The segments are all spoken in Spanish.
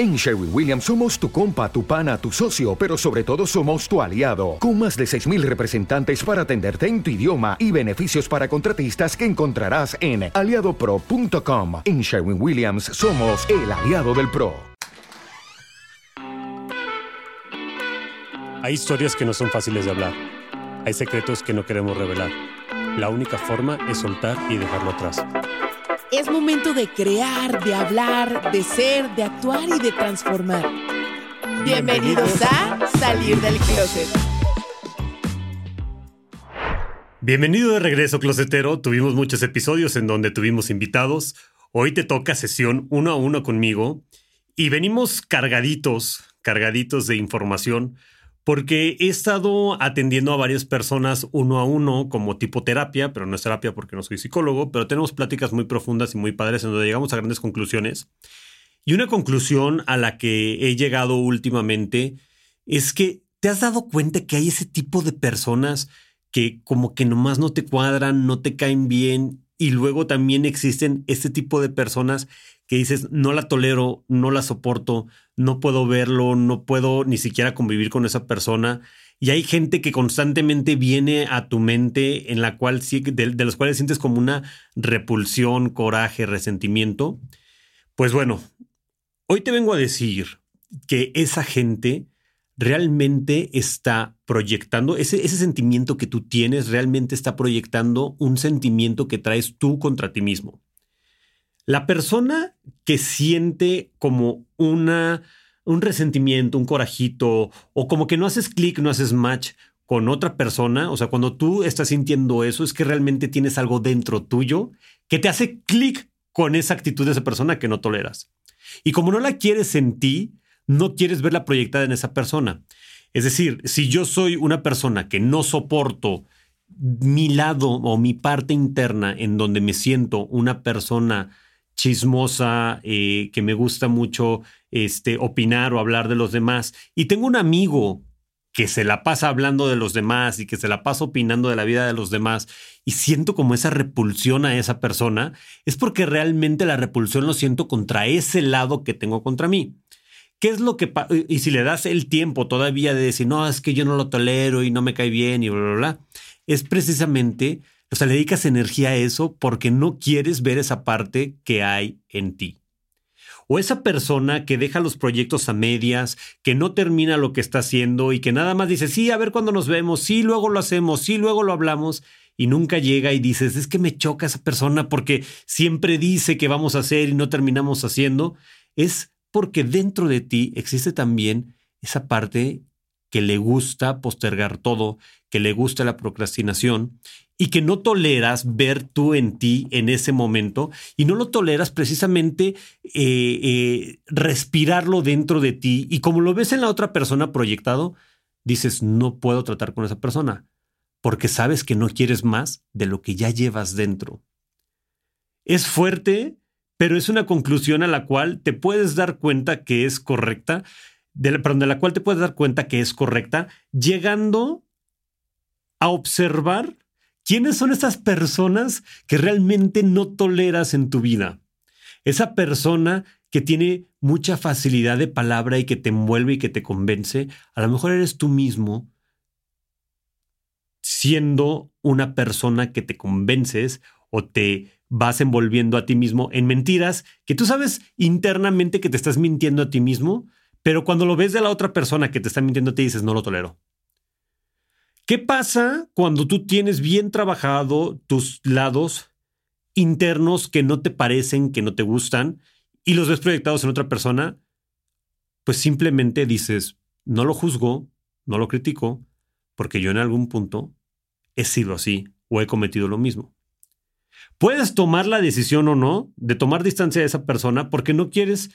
En Sherwin Williams somos tu compa, tu pana, tu socio, pero sobre todo somos tu aliado, con más de 6.000 representantes para atenderte en tu idioma y beneficios para contratistas que encontrarás en aliadopro.com. En Sherwin Williams somos el aliado del PRO. Hay historias que no son fáciles de hablar. Hay secretos que no queremos revelar. La única forma es soltar y dejarlo atrás. Es momento de crear, de hablar, de ser, de actuar y de transformar. Bienvenidos a Salir del Closet. Bienvenido de regreso, closetero. Tuvimos muchos episodios en donde tuvimos invitados. Hoy te toca sesión uno a uno conmigo y venimos cargaditos, cargaditos de información porque he estado atendiendo a varias personas uno a uno como tipo terapia, pero no es terapia porque no soy psicólogo, pero tenemos pláticas muy profundas y muy padres en donde llegamos a grandes conclusiones. Y una conclusión a la que he llegado últimamente es que te has dado cuenta que hay ese tipo de personas que como que nomás no te cuadran, no te caen bien y luego también existen este tipo de personas que dices, no la tolero, no la soporto, no puedo verlo, no puedo ni siquiera convivir con esa persona. Y hay gente que constantemente viene a tu mente en la cual de, de los cuales sientes como una repulsión, coraje, resentimiento. Pues bueno, hoy te vengo a decir que esa gente realmente está proyectando, ese, sentimiento que tú tienes realmente está proyectando un sentimiento que traes tú contra ti mismo. La persona que siente como una, un resentimiento, un corajito, o como que no haces clic, no haces match con otra persona, o sea, cuando tú estás sintiendo eso, es que realmente tienes algo dentro tuyo que te hace clic con esa actitud de esa persona que no toleras. Y como no la quieres en ti, no quieres verla proyectada en esa persona. Es decir, si yo soy una persona que no soporto mi lado o mi parte interna en donde me siento una persona chismosa, eh, que me gusta mucho este, opinar o hablar de los demás. Y tengo un amigo que se la pasa hablando de los demás y que se la pasa opinando de la vida de los demás y siento como esa repulsión a esa persona, es porque realmente la repulsión lo siento contra ese lado que tengo contra mí. ¿Qué es lo que y si le das el tiempo todavía de decir, no, es que yo no lo tolero y no me cae bien y bla, bla, bla, es precisamente o sea, le dedicas energía a eso porque no quieres ver esa parte que hay en ti. O esa persona que deja los proyectos a medias, que no termina lo que está haciendo y que nada más dice, sí, a ver cuándo nos vemos, sí, luego lo hacemos, sí, luego lo hablamos y nunca llega y dices, es que me choca esa persona porque siempre dice que vamos a hacer y no terminamos haciendo, es porque dentro de ti existe también esa parte que le gusta postergar todo, que le gusta la procrastinación y que no toleras ver tú en ti en ese momento y no lo toleras precisamente eh, eh, respirarlo dentro de ti y como lo ves en la otra persona proyectado, dices, no puedo tratar con esa persona porque sabes que no quieres más de lo que ya llevas dentro. Es fuerte, pero es una conclusión a la cual te puedes dar cuenta que es correcta, de la, perdón, de la cual te puedes dar cuenta que es correcta, llegando a observar quiénes son esas personas que realmente no toleras en tu vida. Esa persona que tiene mucha facilidad de palabra y que te envuelve y que te convence, a lo mejor eres tú mismo siendo una persona que te convences o te vas envolviendo a ti mismo en mentiras que tú sabes internamente que te estás mintiendo a ti mismo, pero cuando lo ves de la otra persona que te está mintiendo te dices, no lo tolero. ¿Qué pasa cuando tú tienes bien trabajado tus lados internos que no te parecen, que no te gustan, y los ves proyectados en otra persona? Pues simplemente dices, no lo juzgo, no lo critico, porque yo en algún punto he sido así o he cometido lo mismo. Puedes tomar la decisión o no de tomar distancia de esa persona porque no quieres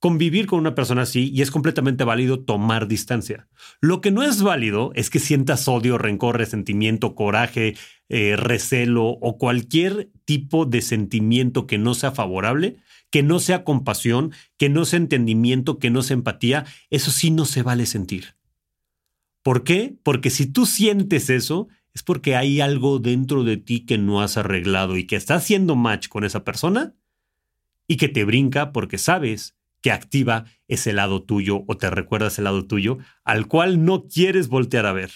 convivir con una persona así y es completamente válido tomar distancia. Lo que no es válido es que sientas odio, rencor, resentimiento, coraje, eh, recelo o cualquier tipo de sentimiento que no sea favorable, que no sea compasión, que no sea entendimiento, que no sea empatía. Eso sí no se vale sentir. ¿Por qué? Porque si tú sientes eso, es porque hay algo dentro de ti que no has arreglado y que está haciendo match con esa persona y que te brinca porque sabes que activa ese lado tuyo o te recuerda ese lado tuyo al cual no quieres voltear a ver.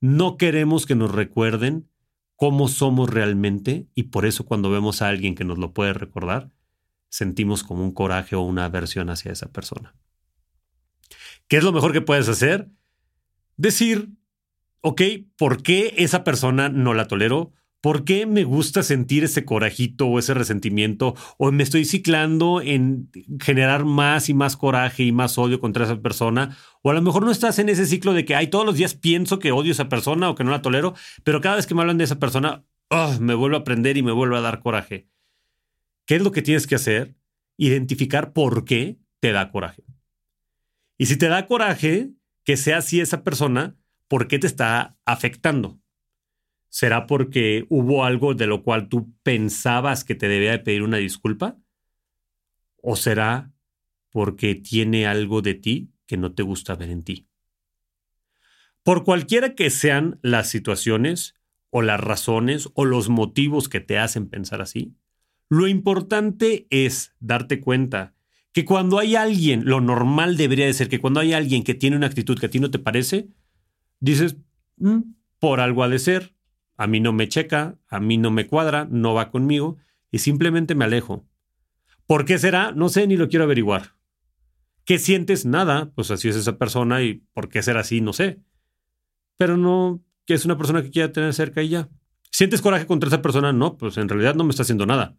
No queremos que nos recuerden cómo somos realmente y por eso cuando vemos a alguien que nos lo puede recordar, sentimos como un coraje o una aversión hacia esa persona. ¿Qué es lo mejor que puedes hacer? Decir, ok, ¿por qué esa persona no la tolero? ¿Por qué me gusta sentir ese corajito o ese resentimiento? ¿O me estoy ciclando en generar más y más coraje y más odio contra esa persona? O a lo mejor no estás en ese ciclo de que, ay, todos los días pienso que odio a esa persona o que no la tolero, pero cada vez que me hablan de esa persona, ah, me vuelvo a aprender y me vuelvo a dar coraje. ¿Qué es lo que tienes que hacer? Identificar por qué te da coraje. Y si te da coraje, que sea así esa persona, ¿por qué te está afectando? ¿Será porque hubo algo de lo cual tú pensabas que te debía de pedir una disculpa? ¿O será porque tiene algo de ti que no te gusta ver en ti? Por cualquiera que sean las situaciones o las razones o los motivos que te hacen pensar así, lo importante es darte cuenta que cuando hay alguien, lo normal debería de ser que cuando hay alguien que tiene una actitud que a ti no te parece, dices, mm, por algo ha de ser, a mí no me checa, a mí no me cuadra, no va conmigo y simplemente me alejo. ¿Por qué será? No sé ni lo quiero averiguar. ¿Qué sientes? Nada, pues así es esa persona y por qué será así, no sé. Pero no, que es una persona que quiera tener cerca y ya. ¿Sientes coraje contra esa persona? No, pues en realidad no me está haciendo nada.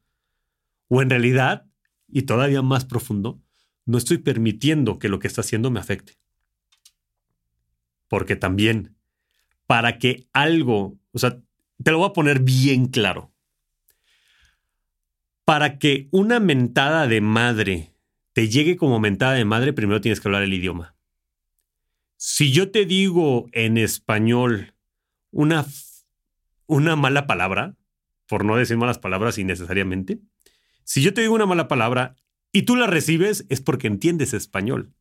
O en realidad, y todavía más profundo, no estoy permitiendo que lo que está haciendo me afecte. Porque también, para que algo, o sea, te lo voy a poner bien claro. Para que una mentada de madre te llegue como mentada de madre, primero tienes que hablar el idioma. Si yo te digo en español una, una mala palabra, por no decir malas palabras innecesariamente, si yo te digo una mala palabra y tú la recibes es porque entiendes español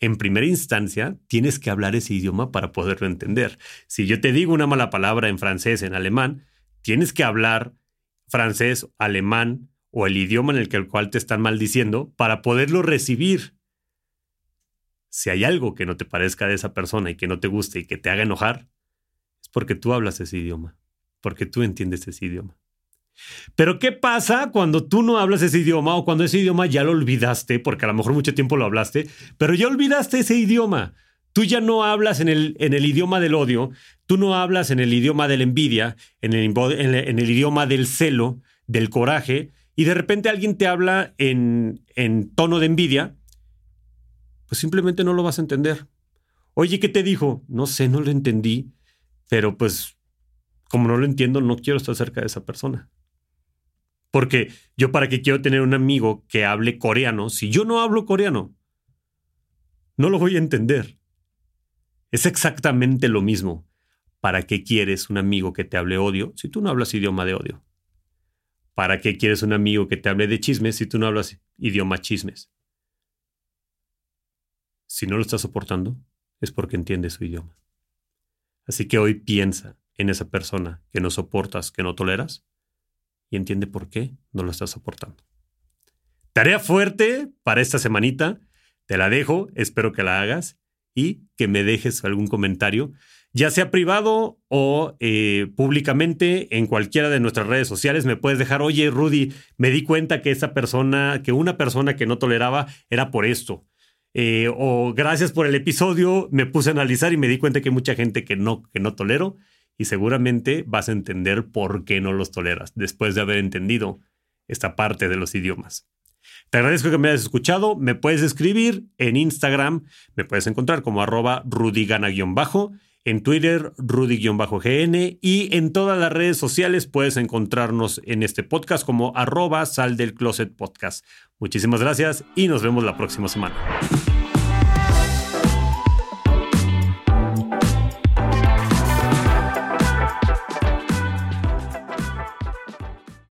en primera instancia tienes que hablar ese idioma para poderlo entender. Si yo te digo una mala palabra en francés, en alemán, tienes que hablar francés, alemán o el idioma en el, que, el cual te están maldiciendo para poderlo recibir. Si hay algo que no te parezca de esa persona y que no te guste y que te haga enojar, es porque tú hablas ese idioma, porque tú entiendes ese idioma. Pero ¿qué pasa cuando tú no hablas ese idioma o cuando ese idioma ya lo olvidaste, porque a lo mejor mucho tiempo lo hablaste, pero ya olvidaste ese idioma? Tú ya no hablas en el, en el idioma del odio, tú no hablas en el idioma de la envidia, en el, en el idioma del celo, del coraje, y de repente alguien te habla en, en tono de envidia, pues simplemente no lo vas a entender. Oye, ¿qué te dijo? No sé, no lo entendí, pero pues como no lo entiendo, no quiero estar cerca de esa persona. Porque yo para qué quiero tener un amigo que hable coreano si yo no hablo coreano? No lo voy a entender. Es exactamente lo mismo. ¿Para qué quieres un amigo que te hable odio si tú no hablas idioma de odio? ¿Para qué quieres un amigo que te hable de chismes si tú no hablas idioma chismes? Si no lo estás soportando, es porque entiendes su idioma. Así que hoy piensa en esa persona que no soportas, que no toleras, y entiende por qué no lo estás soportando. Tarea fuerte para esta semanita. Te la dejo, espero que la hagas y que me dejes algún comentario, ya sea privado o eh, públicamente en cualquiera de nuestras redes sociales. Me puedes dejar, oye Rudy, me di cuenta que esa persona, que una persona que no toleraba era por esto. Eh, o gracias por el episodio, me puse a analizar y me di cuenta que hay mucha gente que no, que no tolero y seguramente vas a entender por qué no los toleras después de haber entendido esta parte de los idiomas. Te agradezco que me hayas escuchado. Me puedes escribir en Instagram. Me puedes encontrar como arroba rudygana-bajo. En Twitter, rudy-gn. Y en todas las redes sociales puedes encontrarnos en este podcast como arroba sal del closet podcast. Muchísimas gracias y nos vemos la próxima semana.